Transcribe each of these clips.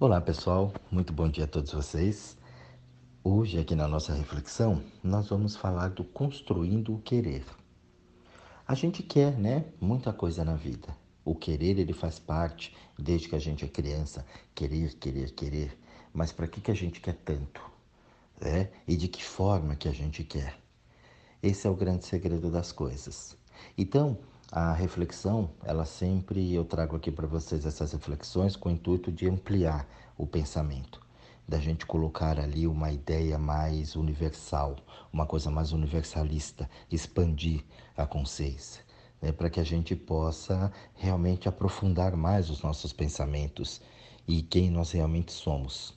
Olá pessoal, muito bom dia a todos vocês. Hoje, aqui na nossa reflexão, nós vamos falar do construindo o querer. A gente quer, né? Muita coisa na vida. O querer, ele faz parte, desde que a gente é criança, querer, querer, querer. Mas para que, que a gente quer tanto? É? E de que forma que a gente quer? Esse é o grande segredo das coisas. Então, a reflexão, ela sempre eu trago aqui para vocês essas reflexões com o intuito de ampliar o pensamento, da gente colocar ali uma ideia mais universal, uma coisa mais universalista, expandir a consciência, né, para que a gente possa realmente aprofundar mais os nossos pensamentos e quem nós realmente somos.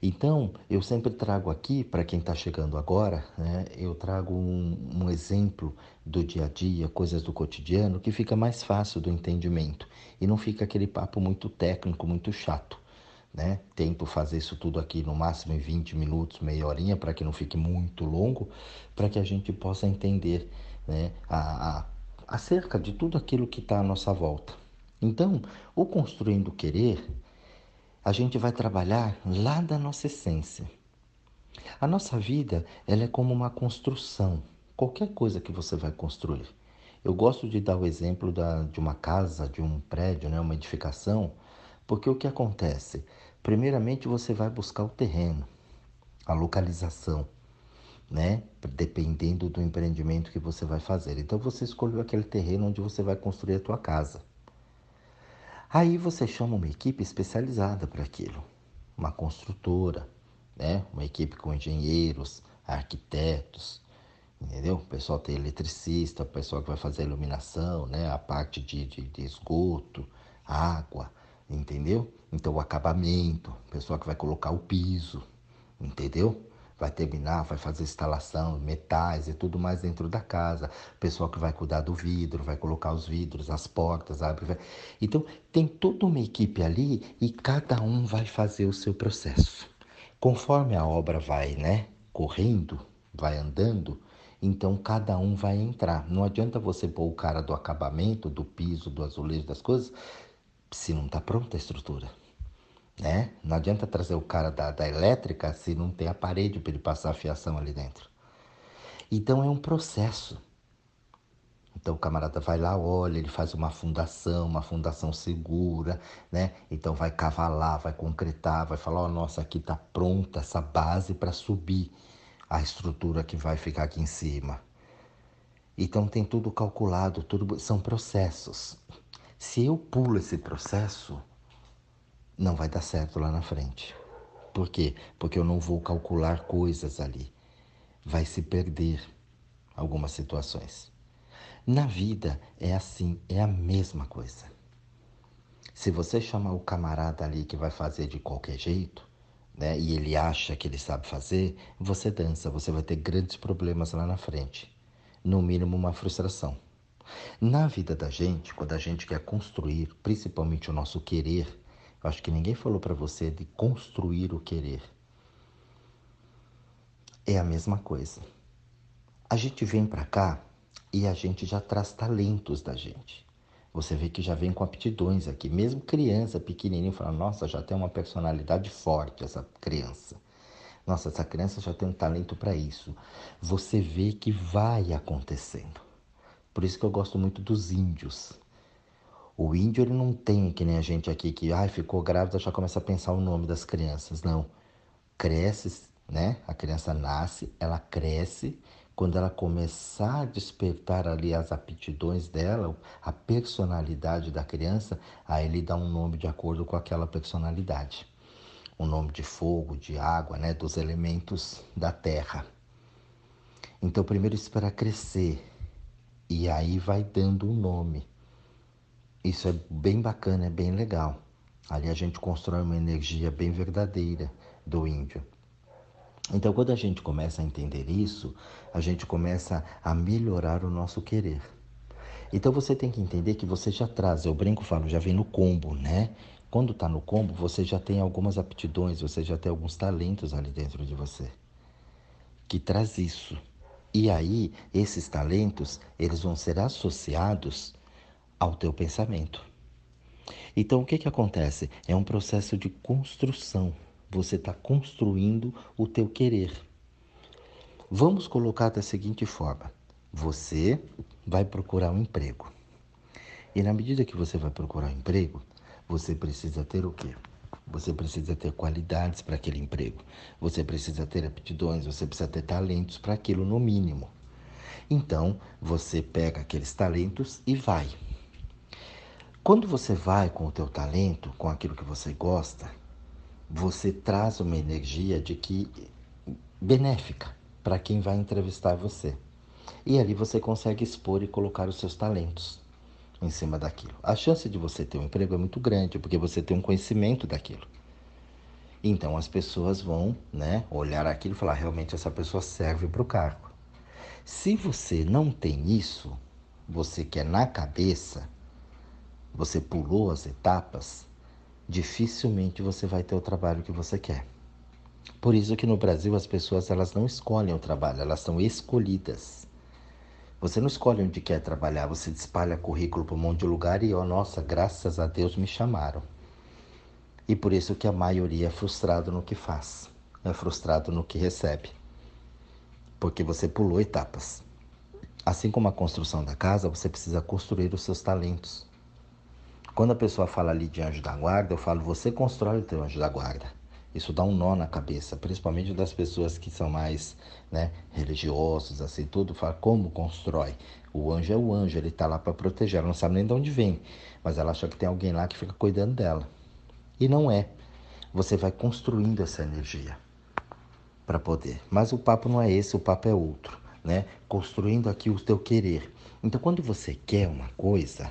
Então, eu sempre trago aqui, para quem está chegando agora, né, eu trago um, um, exemplo do dia a dia, coisas do cotidiano, que fica mais fácil do entendimento e não fica aquele papo muito técnico, muito chato. Né? Tento fazer isso tudo aqui no máximo em 20 minutos, meia horinha, para que não fique muito longo, para que a gente possa entender né, a, a, acerca de tudo aquilo que está à nossa volta. Então, o Construindo Querer a gente vai trabalhar lá da nossa essência. A nossa vida, ela é como uma construção. Qualquer coisa que você vai construir. Eu gosto de dar o exemplo da, de uma casa, de um prédio, né, uma edificação, porque o que acontece? Primeiramente, você vai buscar o terreno, a localização, né? Dependendo do empreendimento que você vai fazer. Então, você escolheu aquele terreno onde você vai construir a tua casa. Aí você chama uma equipe especializada para aquilo, uma construtora, né? uma equipe com engenheiros, arquitetos, entendeu? O pessoal tem eletricista, o pessoal que vai fazer a iluminação, né? a parte de, de, de esgoto, água, entendeu? Então o acabamento, o pessoal que vai colocar o piso, entendeu? Vai terminar, vai fazer instalação, metais e tudo mais dentro da casa. Pessoal que vai cuidar do vidro, vai colocar os vidros, as portas, abre. Então, tem toda uma equipe ali e cada um vai fazer o seu processo. Conforme a obra vai, né, correndo, vai andando, então cada um vai entrar. Não adianta você pôr o cara do acabamento, do piso, do azulejo, das coisas, se não está pronta a estrutura né? Não adianta trazer o cara da, da elétrica se não tem a parede para ele passar a fiação ali dentro. Então é um processo. Então o camarada vai lá, olha, ele faz uma fundação, uma fundação segura, né? Então vai cavalar, vai concretar, vai falar, oh, nossa, aqui está pronta essa base para subir a estrutura que vai ficar aqui em cima. Então tem tudo calculado, tudo são processos. Se eu pulo esse processo, não vai dar certo lá na frente. Por quê? Porque eu não vou calcular coisas ali. Vai se perder algumas situações. Na vida é assim, é a mesma coisa. Se você chamar o camarada ali que vai fazer de qualquer jeito, né, e ele acha que ele sabe fazer, você dança, você vai ter grandes problemas lá na frente. No mínimo, uma frustração. Na vida da gente, quando a gente quer construir, principalmente o nosso querer, acho que ninguém falou para você de construir o querer. É a mesma coisa. A gente vem para cá e a gente já traz talentos da gente. Você vê que já vem com aptidões aqui. Mesmo criança pequenininha fala: "Nossa, já tem uma personalidade forte essa criança". Nossa, essa criança já tem um talento para isso. Você vê que vai acontecendo. Por isso que eu gosto muito dos índios. O índio ele não tem que nem a gente aqui que ai, ficou grávida já começa a pensar o nome das crianças. Não. Cresce, né? A criança nasce, ela cresce. Quando ela começar a despertar ali as aptidões dela, a personalidade da criança, aí ele dá um nome de acordo com aquela personalidade. Um nome de fogo, de água, né? Dos elementos da terra. Então, primeiro espera crescer e aí vai dando um nome. Isso é bem bacana, é bem legal. Ali a gente constrói uma energia bem verdadeira do índio. Então, quando a gente começa a entender isso, a gente começa a melhorar o nosso querer. Então, você tem que entender que você já traz, eu brinco, falo, já vem no combo, né? Quando está no combo, você já tem algumas aptidões, você já tem alguns talentos ali dentro de você que traz isso. E aí, esses talentos, eles vão ser associados ao teu pensamento. Então, o que, que acontece? É um processo de construção. Você está construindo o teu querer. Vamos colocar da seguinte forma: você vai procurar um emprego. E na medida que você vai procurar um emprego, você precisa ter o quê? Você precisa ter qualidades para aquele emprego. Você precisa ter aptidões, você precisa ter talentos para aquilo no mínimo. Então, você pega aqueles talentos e vai. Quando você vai com o teu talento, com aquilo que você gosta, você traz uma energia de que benéfica para quem vai entrevistar você. E ali você consegue expor e colocar os seus talentos em cima daquilo. A chance de você ter um emprego é muito grande, porque você tem um conhecimento daquilo. Então as pessoas vão né, olhar aquilo e falar: realmente essa pessoa serve para o cargo. Se você não tem isso, você quer na cabeça, você pulou as etapas, dificilmente você vai ter o trabalho que você quer. Por isso que no Brasil as pessoas elas não escolhem o trabalho, elas são escolhidas. Você não escolhe onde quer trabalhar, você espalha currículo para um monte de lugar e, ó, oh, nossa, graças a Deus me chamaram. E por isso que a maioria é frustrado no que faz, é frustrado no que recebe. Porque você pulou etapas. Assim como a construção da casa, você precisa construir os seus talentos. Quando a pessoa fala ali de anjo da guarda, eu falo, você constrói o teu anjo da guarda. Isso dá um nó na cabeça, principalmente das pessoas que são mais né, assim, tudo. Fala como constrói. O anjo é o anjo, ele está lá para proteger. Ela não sabe nem de onde vem, mas ela acha que tem alguém lá que fica cuidando dela. E não é. Você vai construindo essa energia para poder. Mas o papo não é esse, o papo é outro, né? Construindo aqui o teu querer. Então, quando você quer uma coisa,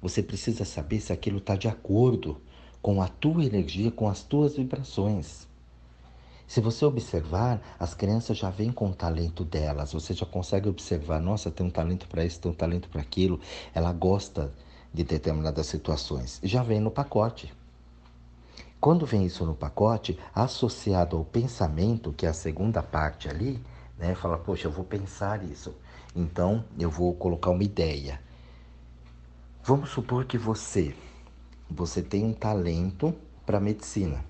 você precisa saber se aquilo está de acordo com a tua energia, com as tuas vibrações. Se você observar, as crianças já vêm com o talento delas, você já consegue observar, nossa, tem um talento para isso, tem um talento para aquilo, ela gosta de determinadas situações. Já vem no pacote. Quando vem isso no pacote, associado ao pensamento, que é a segunda parte ali, né, fala, poxa, eu vou pensar isso. Então, eu vou colocar uma ideia. Vamos supor que você você tem um talento para medicina.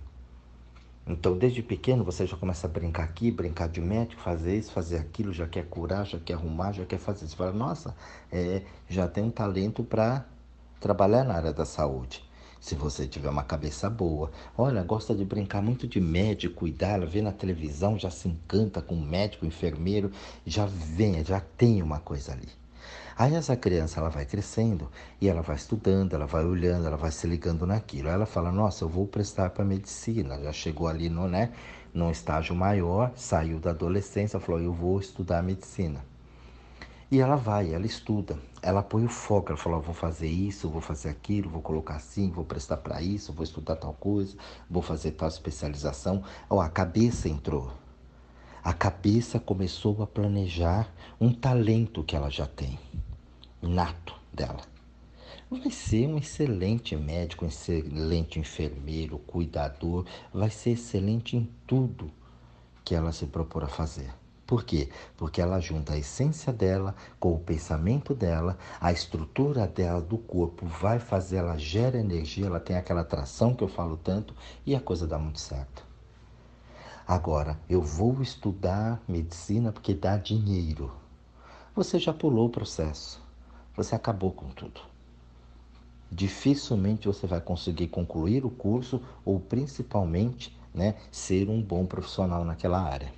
Então, desde pequeno, você já começa a brincar aqui, brincar de médico, fazer isso, fazer aquilo, já quer curar, já quer arrumar, já quer fazer isso. Você fala, nossa, é, já tem um talento para trabalhar na área da saúde. Se você tiver uma cabeça boa, olha, gosta de brincar muito de médico, cuidar, vê na televisão, já se encanta com médico, enfermeiro, já vem, já tem uma coisa ali. Aí essa criança ela vai crescendo e ela vai estudando, ela vai olhando, ela vai se ligando naquilo. Aí ela fala: "Nossa, eu vou prestar para medicina". Já chegou ali no, né, num estágio maior, saiu da adolescência, falou: "Eu vou estudar medicina". E ela vai, ela estuda, ela põe o foco, ela fala: vou fazer isso, vou fazer aquilo, vou colocar assim, vou prestar para isso, vou estudar tal coisa, vou fazer tal especialização. Ó, a cabeça entrou. A cabeça começou a planejar um talento que ela já tem nato dela. Vai ser um excelente médico, um excelente enfermeiro, cuidador, vai ser excelente em tudo que ela se propor a fazer. Por quê? Porque ela junta a essência dela com o pensamento dela, a estrutura dela do corpo vai fazer, ela gera energia, ela tem aquela atração que eu falo tanto e a coisa dá muito certo. Agora, eu vou estudar medicina porque dá dinheiro. Você já pulou o processo você acabou com tudo. Dificilmente você vai conseguir concluir o curso ou principalmente né, ser um bom profissional naquela área.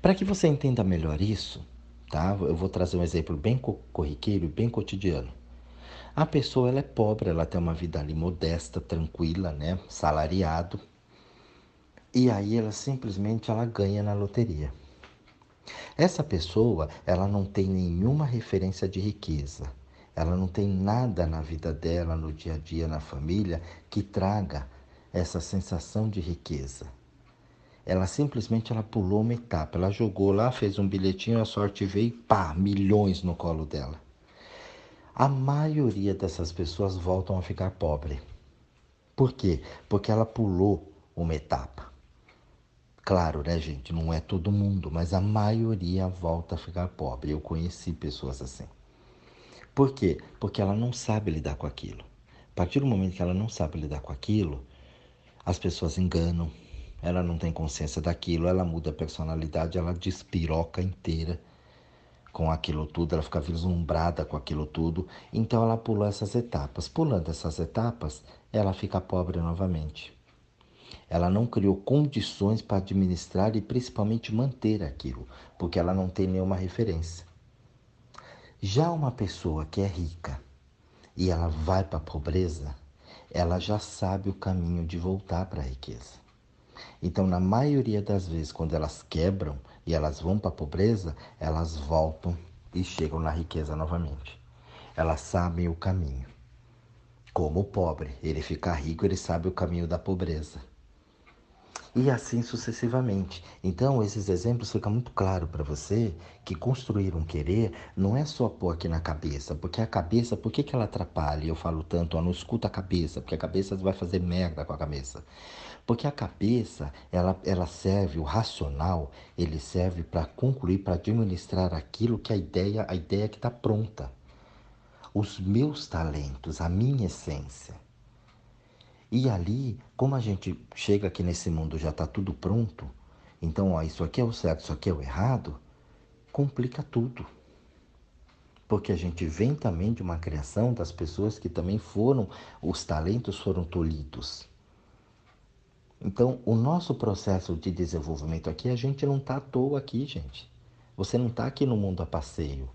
Para que você entenda melhor isso, tá? eu vou trazer um exemplo bem corriqueiro e bem cotidiano. A pessoa ela é pobre, ela tem uma vida ali modesta, tranquila, né, salariado, e aí ela simplesmente ela ganha na loteria. Essa pessoa, ela não tem nenhuma referência de riqueza. Ela não tem nada na vida dela, no dia a dia, na família, que traga essa sensação de riqueza. Ela simplesmente ela pulou uma etapa, ela jogou lá, fez um bilhetinho, a sorte veio e pá, milhões no colo dela. A maioria dessas pessoas voltam a ficar pobre. Por quê? Porque ela pulou uma etapa. Claro, né, gente? Não é todo mundo, mas a maioria volta a ficar pobre. Eu conheci pessoas assim. Por quê? Porque ela não sabe lidar com aquilo. A partir do momento que ela não sabe lidar com aquilo, as pessoas enganam, ela não tem consciência daquilo, ela muda a personalidade, ela despiroca inteira com aquilo tudo, ela fica vislumbrada com aquilo tudo. Então ela pula essas etapas. Pulando essas etapas, ela fica pobre novamente. Ela não criou condições para administrar e principalmente manter aquilo, porque ela não tem nenhuma referência. Já uma pessoa que é rica e ela vai para a pobreza, ela já sabe o caminho de voltar para a riqueza. Então, na maioria das vezes, quando elas quebram e elas vão para a pobreza, elas voltam e chegam na riqueza novamente. Elas sabem o caminho. Como o pobre, ele fica rico, ele sabe o caminho da pobreza e assim sucessivamente. Então, esses exemplos ficam muito claro para você que construir um querer não é só pôr aqui na cabeça, porque a cabeça, por que, que ela atrapalha? Eu falo tanto, ó, não escuta a cabeça, porque a cabeça vai fazer merda com a cabeça. Porque a cabeça, ela, ela serve, o racional, ele serve para concluir, para administrar aquilo que a ideia, a ideia que está pronta. Os meus talentos, a minha essência. E ali, como a gente chega aqui nesse mundo já está tudo pronto, então ó, isso aqui é o certo, isso aqui é o errado, complica tudo. Porque a gente vem também de uma criação das pessoas que também foram, os talentos foram tolhidos. Então, o nosso processo de desenvolvimento aqui, a gente não está à toa aqui, gente. Você não está aqui no mundo a passeio.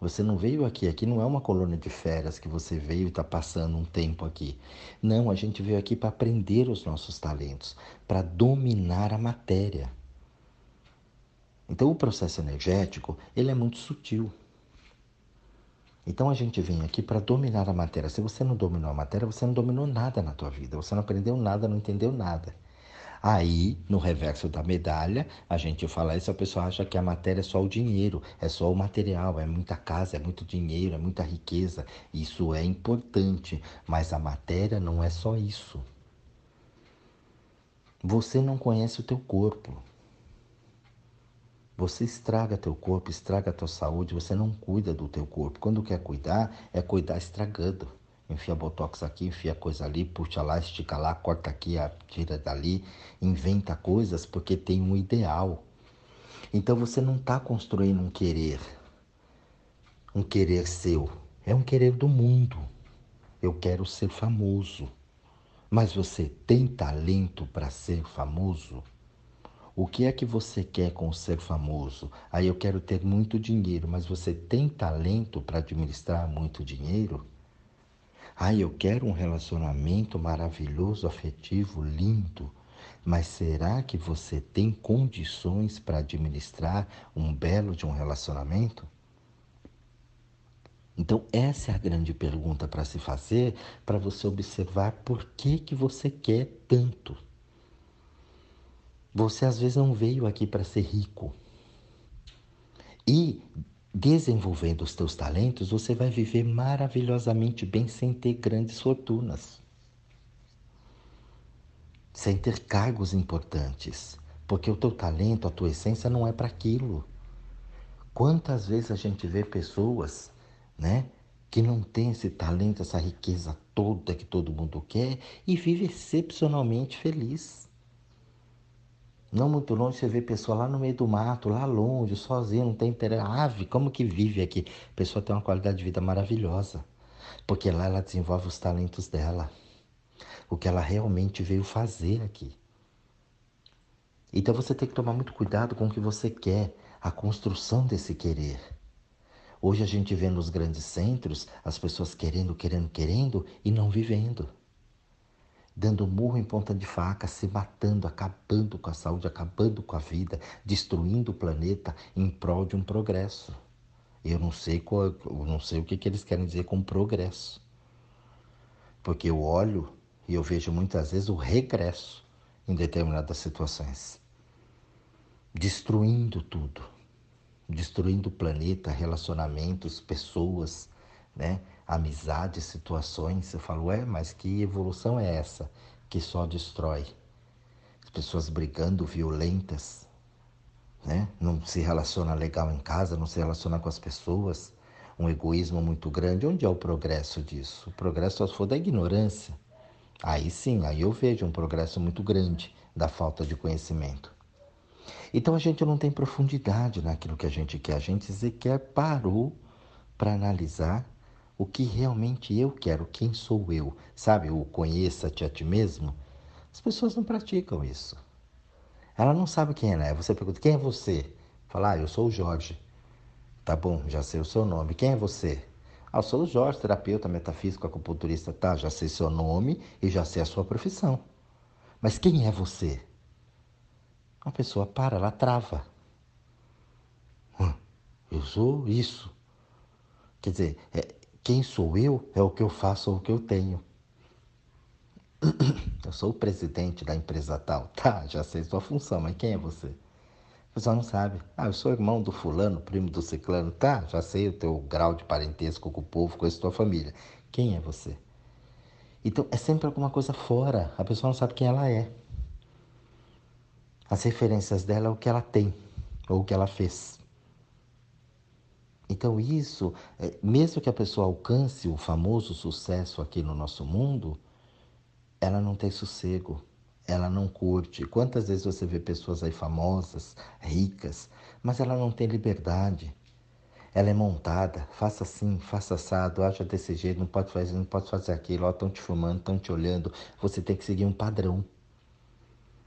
Você não veio aqui, aqui não é uma colônia de férias que você veio e está passando um tempo aqui. Não, a gente veio aqui para aprender os nossos talentos, para dominar a matéria. Então o processo energético, ele é muito sutil. Então a gente vem aqui para dominar a matéria. Se você não dominou a matéria, você não dominou nada na tua vida. Você não aprendeu nada, não entendeu nada. Aí, no reverso da medalha, a gente fala isso, a pessoa acha que a matéria é só o dinheiro, é só o material, é muita casa, é muito dinheiro, é muita riqueza. Isso é importante, mas a matéria não é só isso. Você não conhece o teu corpo. Você estraga teu corpo, estraga tua saúde, você não cuida do teu corpo. Quando quer cuidar, é cuidar estragando enfia botox aqui, enfia coisa ali, puxa lá, estica lá, corta aqui, tira dali, inventa coisas porque tem um ideal. Então você não está construindo um querer, um querer seu, é um querer do mundo. Eu quero ser famoso. Mas você tem talento para ser famoso? O que é que você quer com ser famoso? Aí eu quero ter muito dinheiro, mas você tem talento para administrar muito dinheiro? Ah, eu quero um relacionamento maravilhoso, afetivo, lindo. Mas será que você tem condições para administrar um belo de um relacionamento? Então, essa é a grande pergunta para se fazer, para você observar por que, que você quer tanto. Você às vezes não veio aqui para ser rico. E desenvolvendo os teus talentos, você vai viver maravilhosamente bem sem ter grandes fortunas, sem ter cargos importantes, porque o teu talento, a tua essência não é para aquilo. Quantas vezes a gente vê pessoas, né, que não tem esse talento, essa riqueza toda que todo mundo quer e vive excepcionalmente feliz. Não muito longe você vê pessoa lá no meio do mato, lá longe, sozinha, não tem interesse. Ave, como que vive aqui? A pessoa tem uma qualidade de vida maravilhosa, porque lá ela desenvolve os talentos dela, o que ela realmente veio fazer aqui. Então você tem que tomar muito cuidado com o que você quer, a construção desse querer. Hoje a gente vê nos grandes centros as pessoas querendo, querendo, querendo e não vivendo dando murro em ponta de faca, se matando, acabando com a saúde, acabando com a vida, destruindo o planeta em prol de um progresso. Eu não sei qual, eu não sei o que, que eles querem dizer com progresso. Porque eu olho e eu vejo muitas vezes o regresso em determinadas situações. Destruindo tudo. Destruindo o planeta, relacionamentos, pessoas, né? Amizades, situações, eu falo, ué, mas que evolução é essa que só destrói? As pessoas brigando, violentas, né? não se relaciona legal em casa, não se relaciona com as pessoas. um egoísmo muito grande. Onde é o progresso disso? O progresso só for da ignorância. Aí sim, aí eu vejo um progresso muito grande da falta de conhecimento. Então a gente não tem profundidade naquilo que a gente quer. A gente sequer parou para analisar o que realmente eu quero, quem sou eu. Sabe, o conheça-te a ti mesmo. As pessoas não praticam isso. Ela não sabe quem ela é. Você pergunta, quem é você? Fala, ah, eu sou o Jorge. Tá bom, já sei o seu nome. Quem é você? Ah, eu sou o Jorge, terapeuta, metafísico, acupunturista. Tá, já sei seu nome e já sei a sua profissão. Mas quem é você? A pessoa para, ela trava. Eu sou isso. Quer dizer, é, quem sou eu é o que eu faço ou o que eu tenho. Eu sou o presidente da empresa tal. Tá, já sei sua função, mas quem é você? A pessoa não sabe. Ah, eu sou irmão do fulano, primo do ciclano. Tá, já sei o teu grau de parentesco com o povo, com a tua família. Quem é você? Então, é sempre alguma coisa fora. A pessoa não sabe quem ela é. As referências dela é o que ela tem, ou o que ela fez. Então, isso, é, mesmo que a pessoa alcance o famoso sucesso aqui no nosso mundo, ela não tem sossego, ela não curte. Quantas vezes você vê pessoas aí famosas, ricas, mas ela não tem liberdade. Ela é montada, faça assim, faça assado, haja desse jeito, não pode fazer, não pode fazer aquilo, estão te filmando, estão te olhando. Você tem que seguir um padrão.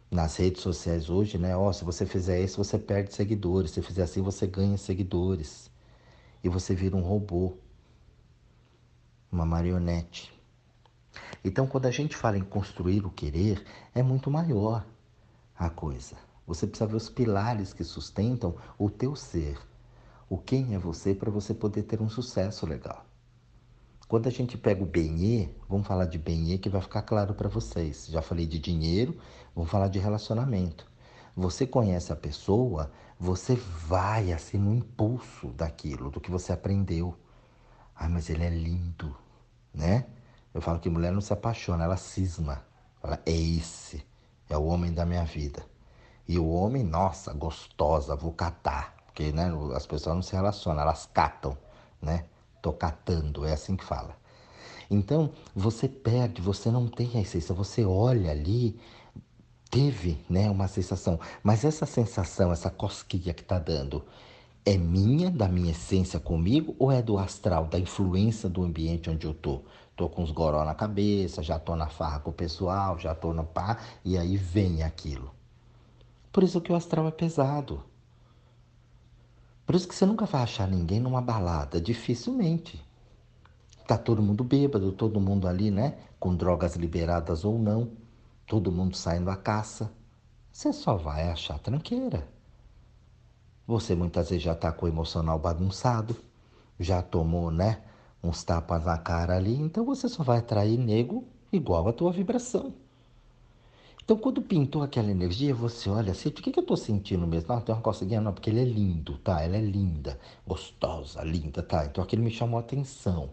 Nas redes sociais hoje, né? Ó, se você fizer isso, você perde seguidores. Se fizer assim, você ganha seguidores. E você vira um robô, uma marionete. Então, quando a gente fala em construir o querer, é muito maior a coisa. Você precisa ver os pilares que sustentam o teu ser. O quem é você para você poder ter um sucesso legal. Quando a gente pega o benê, vamos falar de benê que vai ficar claro para vocês. Já falei de dinheiro, vamos falar de relacionamento. Você conhece a pessoa, você vai assim no impulso daquilo, do que você aprendeu. Ah, mas ele é lindo, né? Eu falo que mulher não se apaixona, ela cisma. Fala, é esse, é o homem da minha vida. E o homem, nossa, gostosa, vou catar. Porque né, as pessoas não se relacionam, elas catam, né? Tô catando, é assim que fala. Então, você perde, você não tem a essência, você olha ali, teve né, uma sensação, mas essa sensação, essa cosquinha que está dando, é minha, da minha essência comigo, ou é do astral, da influência do ambiente onde eu tô? Tô com os goró na cabeça, já tô na farra com o pessoal, já tô no pá, e aí vem aquilo. Por isso que o astral é pesado. Por isso que você nunca vai achar ninguém numa balada, dificilmente. Tá todo mundo bêbado, todo mundo ali, né? Com drogas liberadas ou não, todo mundo saindo à caça. Você só vai achar tranqueira. Você muitas vezes já tá com o emocional bagunçado, já tomou, né? uns tapas na cara ali, então você só vai atrair nego igual a tua vibração. Então, quando pintou aquela energia, você olha assim, o que, que eu estou sentindo mesmo? Não, tem uma coceguinha, não, porque ele é lindo, tá? Ela é linda, gostosa, linda, tá? Então, aquilo me chamou a atenção.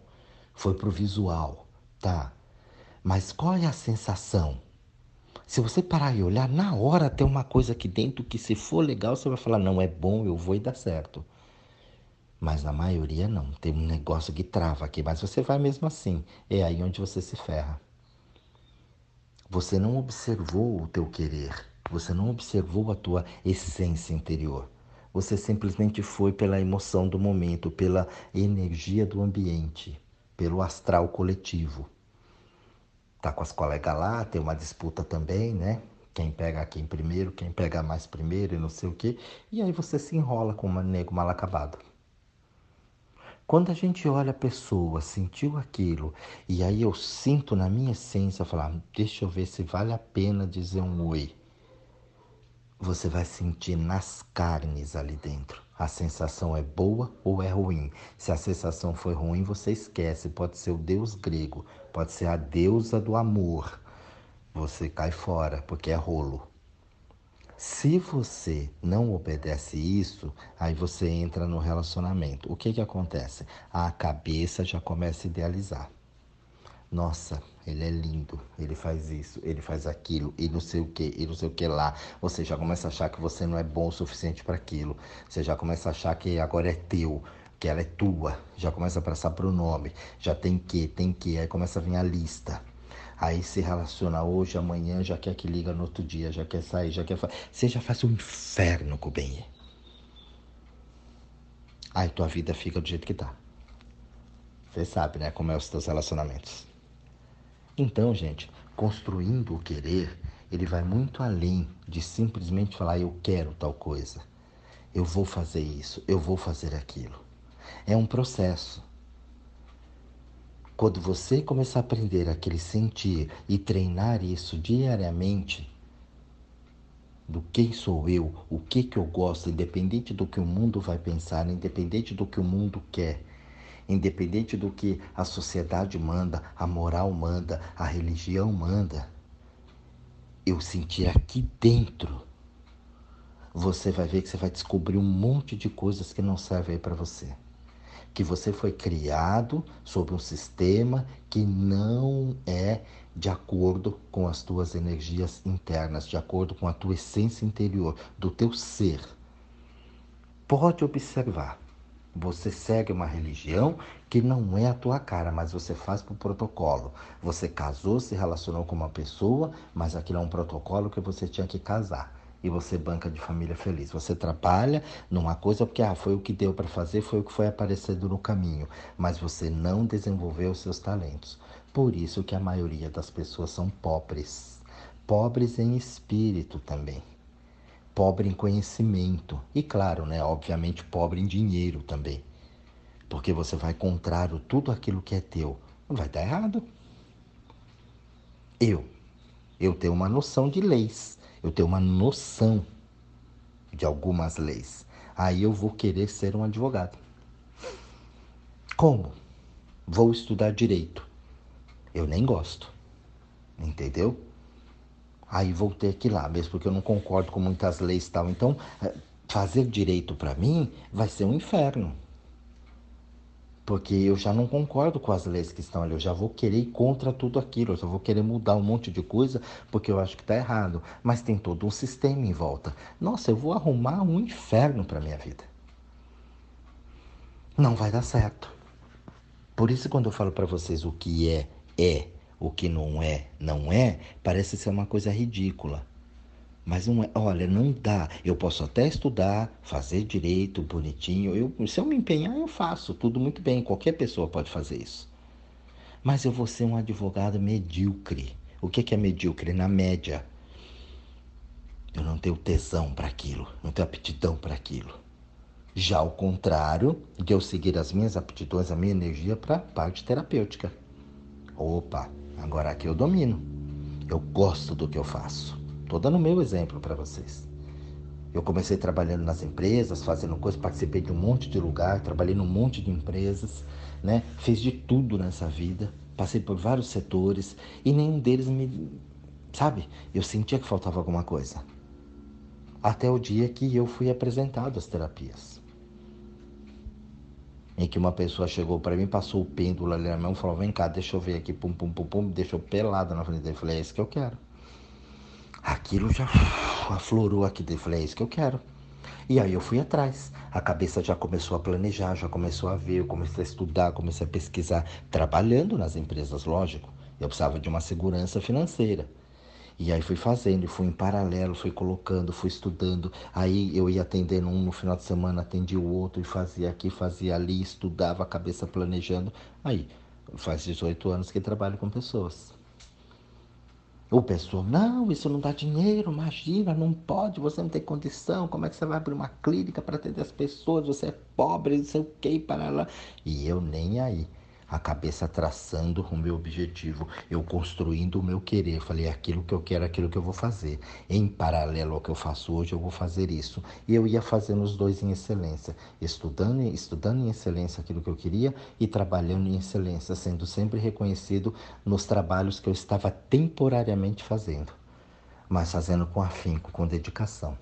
Foi pro visual, tá? Mas qual é a sensação? Se você parar e olhar, na hora tem uma coisa aqui dentro que, se for legal, você vai falar: não, é bom, eu vou e dá certo. Mas na maioria não. Tem um negócio que trava aqui, mas você vai mesmo assim. É aí onde você se ferra. Você não observou o teu querer. Você não observou a tua essência interior. Você simplesmente foi pela emoção do momento, pela energia do ambiente, pelo astral coletivo. Tá com as colegas lá, tem uma disputa também, né? Quem pega quem primeiro, quem pega mais primeiro e não sei o quê. E aí você se enrola com um nego mal acabado. Quando a gente olha a pessoa, sentiu aquilo, e aí eu sinto na minha essência falar, deixa eu ver se vale a pena dizer um oi. Você vai sentir nas carnes ali dentro. A sensação é boa ou é ruim. Se a sensação foi ruim, você esquece. Pode ser o deus grego, pode ser a deusa do amor. Você cai fora, porque é rolo. Se você não obedece isso, aí você entra no relacionamento. O que que acontece? A cabeça já começa a idealizar. Nossa, ele é lindo, ele faz isso, ele faz aquilo, e não sei o que, e não sei o que lá. Você já começa a achar que você não é bom o suficiente para aquilo. Você já começa a achar que agora é teu. que ela é tua, já começa a passar nome, já tem que, tem que, aí começa a vir a lista. Aí se relaciona hoje, amanhã, já quer que liga no outro dia, já quer sair, já quer fazer. Você já faz um inferno com o bem. Aí tua vida fica do jeito que tá. Você sabe, né? Como é os teus relacionamentos. Então, gente, construindo o querer, ele vai muito além de simplesmente falar eu quero tal coisa. Eu vou fazer isso, eu vou fazer aquilo. É um processo. Quando você começar a aprender aquele sentir e treinar isso diariamente, do quem sou eu, o que que eu gosto, independente do que o mundo vai pensar, independente do que o mundo quer, independente do que a sociedade manda, a moral manda, a religião manda, eu sentir aqui dentro, você vai ver que você vai descobrir um monte de coisas que não servem para você que você foi criado sob um sistema que não é de acordo com as tuas energias internas, de acordo com a tua essência interior, do teu ser. Pode observar. Você segue uma religião que não é a tua cara, mas você faz por protocolo. Você casou, se relacionou com uma pessoa, mas aquilo é um protocolo que você tinha que casar e você banca de família feliz. Você trabalha numa coisa porque ah, foi o que deu para fazer, foi o que foi aparecendo no caminho, mas você não desenvolveu os seus talentos. Por isso que a maioria das pessoas são pobres. Pobres em espírito também. Pobre em conhecimento. E claro, né, obviamente pobre em dinheiro também. Porque você vai contrário tudo aquilo que é teu. Vai dar errado. Eu, eu tenho uma noção de leis eu tenho uma noção de algumas leis. Aí eu vou querer ser um advogado. Como? Vou estudar direito. Eu nem gosto. Entendeu? Aí vou ter que ir lá, mesmo porque eu não concordo com muitas leis e tal. Então, eh, fazer direito para mim vai ser um inferno porque eu já não concordo com as leis que estão ali, eu já vou querer ir contra tudo aquilo, eu já vou querer mudar um monte de coisa porque eu acho que está errado, mas tem todo um sistema em volta. Nossa, eu vou arrumar um inferno para minha vida. Não vai dar certo. Por isso quando eu falo para vocês o que é é, o que não é não é, parece ser uma coisa ridícula. Mas não é, olha, não dá. Eu posso até estudar, fazer direito, bonitinho. Eu, se eu me empenhar, eu faço tudo muito bem. Qualquer pessoa pode fazer isso. Mas eu vou ser um advogado medíocre. O que é medíocre? Na média. Eu não tenho tesão para aquilo, não tenho aptidão para aquilo. Já ao contrário de eu seguir as minhas aptidões, a minha energia para a parte terapêutica. Opa, agora aqui eu domino. Eu gosto do que eu faço. Estou dando o meu exemplo para vocês. Eu comecei trabalhando nas empresas, fazendo coisas, participei de um monte de lugar, trabalhei num monte de empresas, né? Fiz de tudo nessa vida, passei por vários setores e nenhum deles me, sabe? Eu sentia que faltava alguma coisa. Até o dia que eu fui apresentado às terapias. Em que uma pessoa chegou para mim, passou o pêndulo ali na mão falou: Vem cá, deixa eu ver aqui, pum, pum, pum, pum, deixou pelado na frente dele. Eu falei: É isso que eu quero aquilo já aflorou aqui dentro. Falei, é isso que eu quero. E aí eu fui atrás. A cabeça já começou a planejar, já começou a ver, eu comecei a estudar, comecei a pesquisar, trabalhando nas empresas, lógico. Eu precisava de uma segurança financeira. E aí fui fazendo, fui em paralelo, fui colocando, fui estudando. Aí eu ia atendendo um no final de semana, atendia o outro e fazia aqui, fazia ali, estudava a cabeça planejando. Aí, faz 18 anos que trabalho com pessoas. O pessoal, não, isso não dá dinheiro, imagina, não pode, você não tem condição, como é que você vai abrir uma clínica para atender as pessoas, você é pobre, não sei o que, para lá. E eu nem aí a cabeça traçando o meu objetivo, eu construindo o meu querer. falei, é aquilo que eu quero, é aquilo que eu vou fazer. Em paralelo ao que eu faço hoje, eu vou fazer isso. E eu ia fazendo os dois em excelência, estudando, estudando em excelência aquilo que eu queria e trabalhando em excelência, sendo sempre reconhecido nos trabalhos que eu estava temporariamente fazendo, mas fazendo com afinco, com dedicação.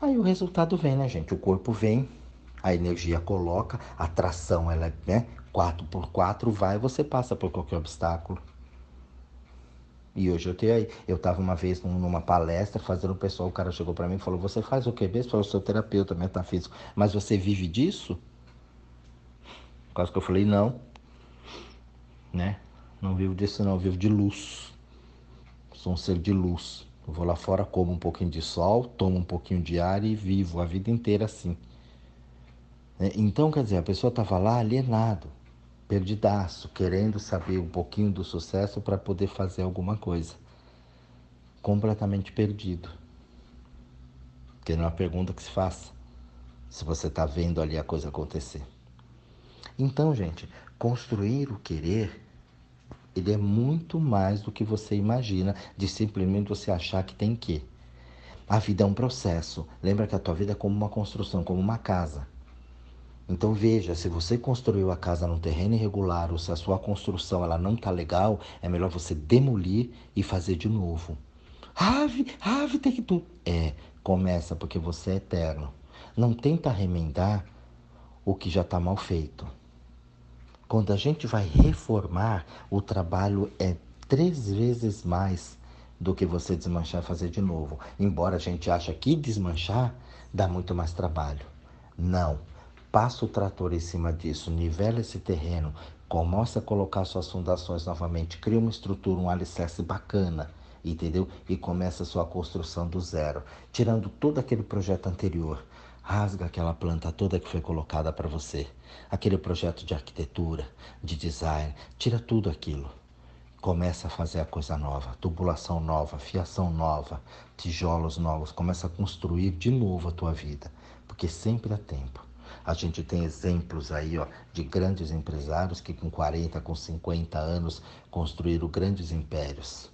Aí o resultado vem, né, gente? O corpo vem, a energia coloca, a tração ela é né, 4 por 4 vai, você passa por qualquer obstáculo. E hoje eu tenho aí, eu estava uma vez numa palestra fazendo o pessoal, o cara chegou para mim e falou: "Você faz o que mesmo?" Eu sou terapeuta metafísico, mas você vive disso? causa que eu falei não, né? Não vivo disso não, eu vivo de luz. Sou um ser de luz. Eu vou lá fora, como um pouquinho de sol, tomo um pouquinho de ar e vivo a vida inteira assim. É, então, quer dizer, a pessoa estava lá alienado, perdidaço, querendo saber um pouquinho do sucesso para poder fazer alguma coisa. Completamente perdido. Que não é uma pergunta que se faça se você está vendo ali a coisa acontecer. Então, gente, construir o querer, ele é muito mais do que você imagina de simplesmente você achar que tem que. A vida é um processo. Lembra que a tua vida é como uma construção, como uma casa. Então veja, se você construiu a casa num terreno irregular ou se a sua construção ela não está legal, é melhor você demolir e fazer de novo. Ave, ave tem que tu. É, começa porque você é eterno. Não tenta remendar o que já está mal feito. Quando a gente vai reformar, o trabalho é três vezes mais do que você desmanchar e fazer de novo. Embora a gente ache que desmanchar dá muito mais trabalho. Não. Passa o trator em cima disso, nivela esse terreno, começa a colocar suas fundações novamente, cria uma estrutura, um alicerce bacana, entendeu? E começa a sua construção do zero, tirando todo aquele projeto anterior. Rasga aquela planta toda que foi colocada para você, aquele projeto de arquitetura, de design, tira tudo aquilo. Começa a fazer a coisa nova, tubulação nova, fiação nova, tijolos novos, começa a construir de novo a tua vida, porque sempre há tempo. A gente tem exemplos aí ó, de grandes empresários que com 40, com 50 anos construíram grandes impérios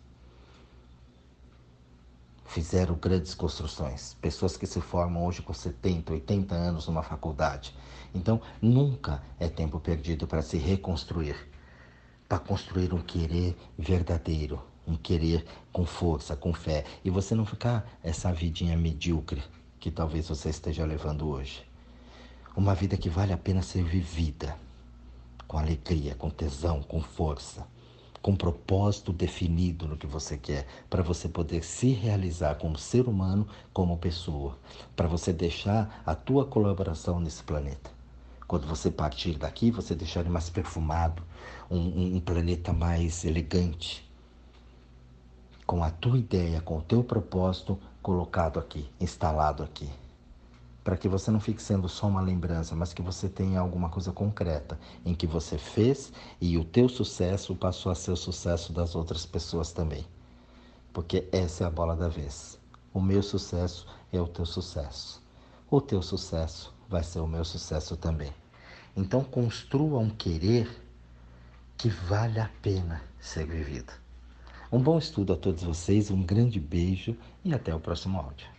fizeram grandes construções. Pessoas que se formam hoje com 70, 80 anos numa faculdade. Então, nunca é tempo perdido para se reconstruir, para construir um querer verdadeiro, um querer com força, com fé. E você não ficar essa vidinha medíocre que talvez você esteja levando hoje. Uma vida que vale a pena ser vivida, com alegria, com tesão, com força. Com propósito definido no que você quer, para você poder se realizar como ser humano, como pessoa, para você deixar a tua colaboração nesse planeta. Quando você partir daqui, você deixar ele mais perfumado, um, um planeta mais elegante, com a tua ideia, com o teu propósito colocado aqui, instalado aqui para que você não fique sendo só uma lembrança, mas que você tenha alguma coisa concreta em que você fez e o teu sucesso passou a ser o sucesso das outras pessoas também. Porque essa é a bola da vez. O meu sucesso é o teu sucesso. O teu sucesso vai ser o meu sucesso também. Então construa um querer que vale a pena ser vivido. Um bom estudo a todos vocês, um grande beijo e até o próximo áudio.